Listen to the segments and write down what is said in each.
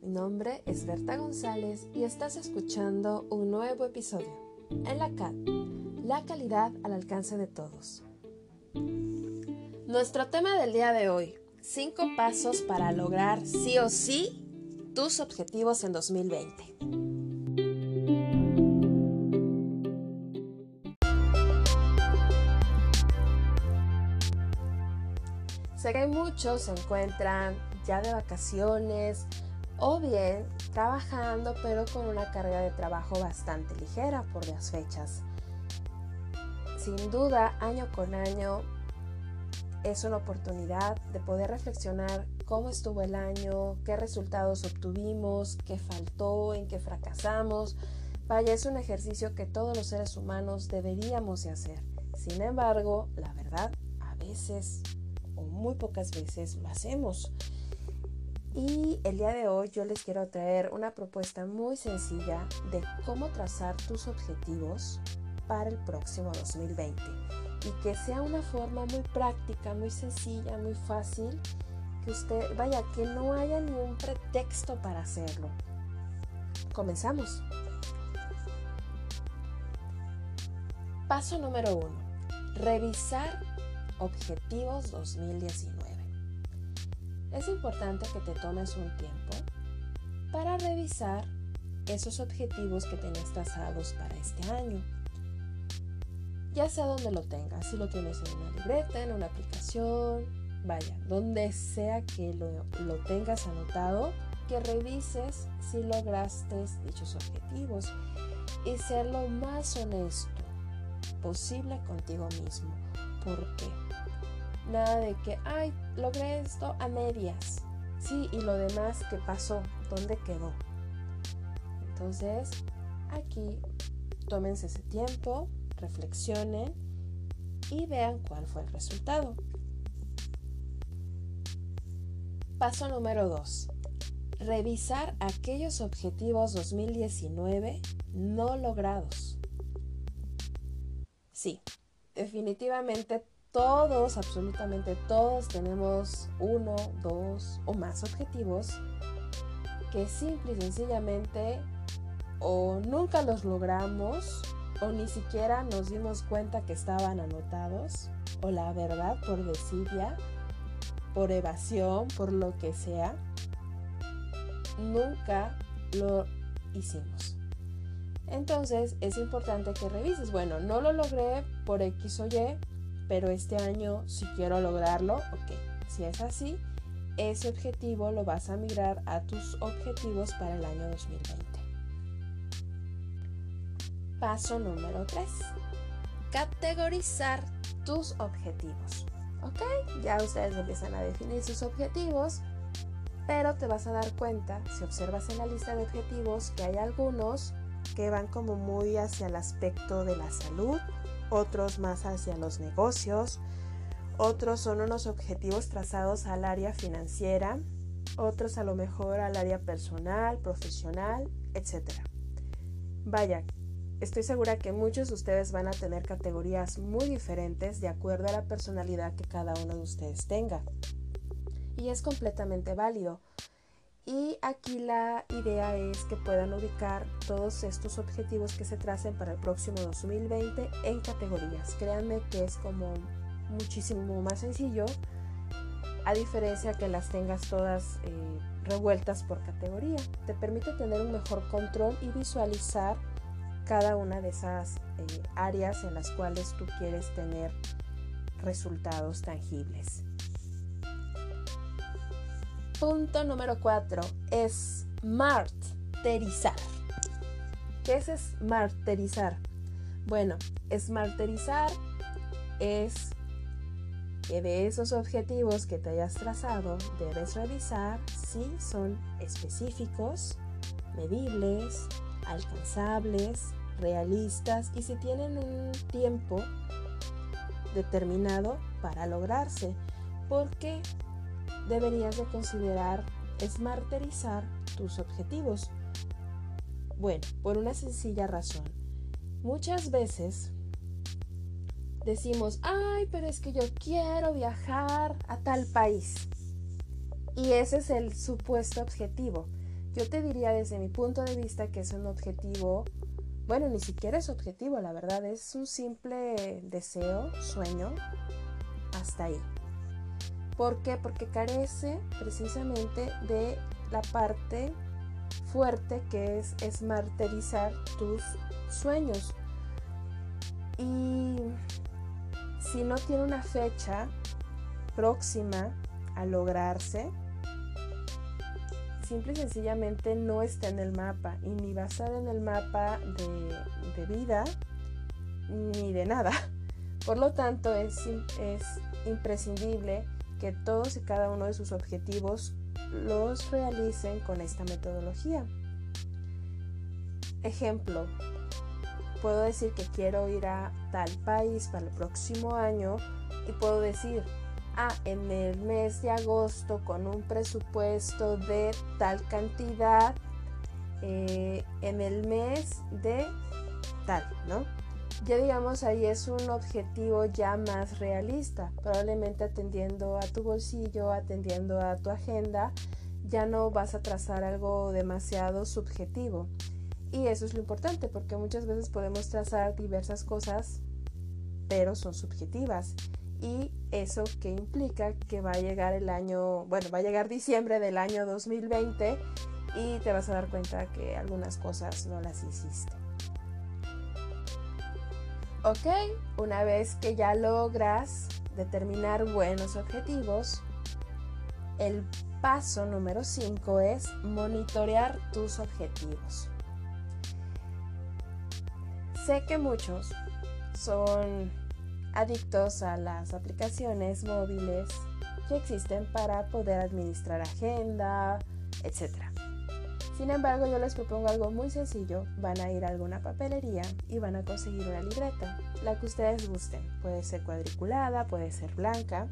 Mi nombre es Berta González y estás escuchando un nuevo episodio en la CAD, la calidad al alcance de todos. Nuestro tema del día de hoy, 5 pasos para lograr sí o sí tus objetivos en 2020. Sé que muchos se encuentran ya de vacaciones o bien trabajando pero con una carga de trabajo bastante ligera por las fechas. Sin duda, año con año es una oportunidad de poder reflexionar cómo estuvo el año, qué resultados obtuvimos, qué faltó, en qué fracasamos. Vaya, es un ejercicio que todos los seres humanos deberíamos de hacer. Sin embargo, la verdad, a veces o muy pocas veces lo hacemos. Y el día de hoy yo les quiero traer una propuesta muy sencilla de cómo trazar tus objetivos para el próximo 2020 y que sea una forma muy práctica, muy sencilla, muy fácil, que usted, vaya, que no haya ningún pretexto para hacerlo. Comenzamos. Paso número uno. Revisar objetivos 2019 es importante que te tomes un tiempo para revisar esos objetivos que tienes trazados para este año. Ya sea donde lo tengas, si lo tienes en una libreta, en una aplicación, vaya, donde sea que lo, lo tengas anotado, que revises si lograste dichos objetivos y ser lo más honesto posible contigo mismo. ¿Por qué? Nada de que, ay, logré esto a medias. Sí, y lo demás, ¿qué pasó? ¿Dónde quedó? Entonces, aquí tómense ese tiempo, reflexionen y vean cuál fue el resultado. Paso número 2. Revisar aquellos objetivos 2019 no logrados. Sí, definitivamente todos, absolutamente todos tenemos uno, dos o más objetivos que simple y sencillamente o nunca los logramos o ni siquiera nos dimos cuenta que estaban anotados o la verdad por desidia, por evasión, por lo que sea, nunca lo hicimos. Entonces es importante que revises, bueno, no lo logré por X o Y, pero este año si quiero lograrlo, ok. Si es así, ese objetivo lo vas a migrar a tus objetivos para el año 2020. Paso número 3. Categorizar tus objetivos. Ok, ya ustedes empiezan a definir sus objetivos, pero te vas a dar cuenta, si observas en la lista de objetivos, que hay algunos que van como muy hacia el aspecto de la salud, otros más hacia los negocios, otros son unos objetivos trazados al área financiera, otros a lo mejor al área personal, profesional, etc. Vaya, estoy segura que muchos de ustedes van a tener categorías muy diferentes de acuerdo a la personalidad que cada uno de ustedes tenga. Y es completamente válido. Y aquí la idea es que puedan ubicar todos estos objetivos que se tracen para el próximo 2020 en categorías. Créanme que es como muchísimo más sencillo, a diferencia que las tengas todas eh, revueltas por categoría. Te permite tener un mejor control y visualizar cada una de esas eh, áreas en las cuales tú quieres tener resultados tangibles. Punto número 4 es smarterizar. ¿Qué es smarterizar? Bueno, smarterizar es que de esos objetivos que te hayas trazado debes revisar si son específicos, medibles, alcanzables, realistas y si tienen un tiempo determinado para lograrse. Porque deberías de considerar smarterizar tus objetivos. Bueno, por una sencilla razón. Muchas veces decimos, ay, pero es que yo quiero viajar a tal país. Y ese es el supuesto objetivo. Yo te diría desde mi punto de vista que es un objetivo, bueno, ni siquiera es objetivo, la verdad, es un simple deseo, sueño, hasta ahí. ¿Por qué? Porque carece precisamente de la parte fuerte que es esmarterizar tus sueños. Y si no tiene una fecha próxima a lograrse, simple y sencillamente no está en el mapa y ni va a estar en el mapa de, vida ni de nada. Por lo tanto, es, es imprescindible que todos y cada uno de sus objetivos los realicen con esta metodología. Ejemplo, puedo decir que quiero ir a tal país para el próximo año y puedo decir, ah, en el mes de agosto con un presupuesto de tal cantidad, eh, en el mes de tal, ¿no? Ya digamos ahí es un objetivo ya más realista, probablemente atendiendo a tu bolsillo, atendiendo a tu agenda, ya no vas a trazar algo demasiado subjetivo. Y eso es lo importante, porque muchas veces podemos trazar diversas cosas, pero son subjetivas. Y eso que implica que va a llegar el año, bueno, va a llegar diciembre del año 2020 y te vas a dar cuenta que algunas cosas no las hiciste. Ok, una vez que ya logras determinar buenos objetivos, el paso número 5 es monitorear tus objetivos. Sé que muchos son adictos a las aplicaciones móviles que existen para poder administrar agenda, etc. Sin embargo, yo les propongo algo muy sencillo. Van a ir a alguna papelería y van a conseguir una libreta, la que ustedes gusten. Puede ser cuadriculada, puede ser blanca.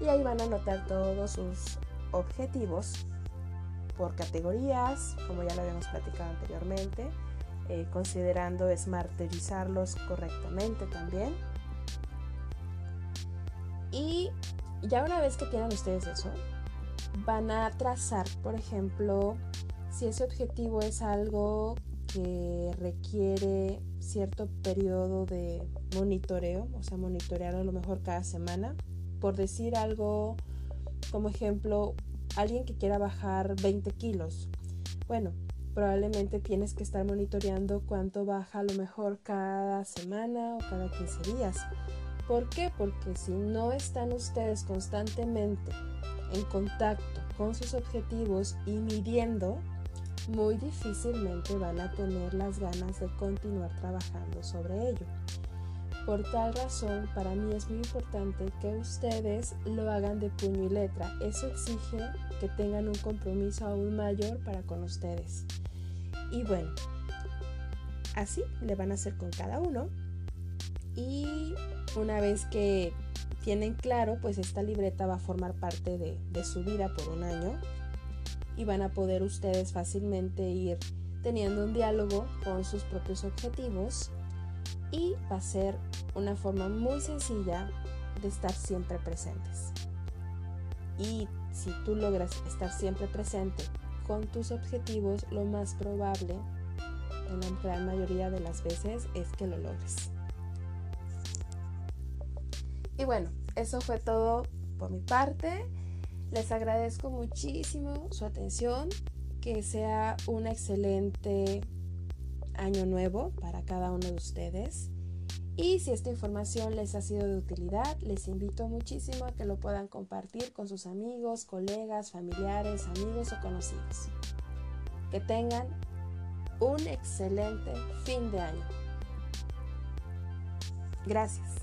Y ahí van a anotar todos sus objetivos por categorías, como ya lo habíamos platicado anteriormente, eh, considerando smarterizarlos correctamente también. Y ya una vez que tienen ustedes eso, van a trazar, por ejemplo, si ese objetivo es algo que requiere cierto periodo de monitoreo, o sea, monitorear a lo mejor cada semana, por decir algo como ejemplo, alguien que quiera bajar 20 kilos. Bueno, probablemente tienes que estar monitoreando cuánto baja a lo mejor cada semana o cada 15 días. ¿Por qué? Porque si no están ustedes constantemente en contacto con sus objetivos y midiendo, muy difícilmente van a tener las ganas de continuar trabajando sobre ello. Por tal razón, para mí es muy importante que ustedes lo hagan de puño y letra. Eso exige que tengan un compromiso aún mayor para con ustedes. Y bueno, así le van a hacer con cada uno. Y una vez que tienen claro, pues esta libreta va a formar parte de, de su vida por un año y van a poder ustedes fácilmente ir teniendo un diálogo con sus propios objetivos y va a ser una forma muy sencilla de estar siempre presentes. Y si tú logras estar siempre presente con tus objetivos, lo más probable en la gran mayoría de las veces es que lo logres. Y bueno, eso fue todo por mi parte. Les agradezco muchísimo su atención, que sea un excelente año nuevo para cada uno de ustedes. Y si esta información les ha sido de utilidad, les invito muchísimo a que lo puedan compartir con sus amigos, colegas, familiares, amigos o conocidos. Que tengan un excelente fin de año. Gracias.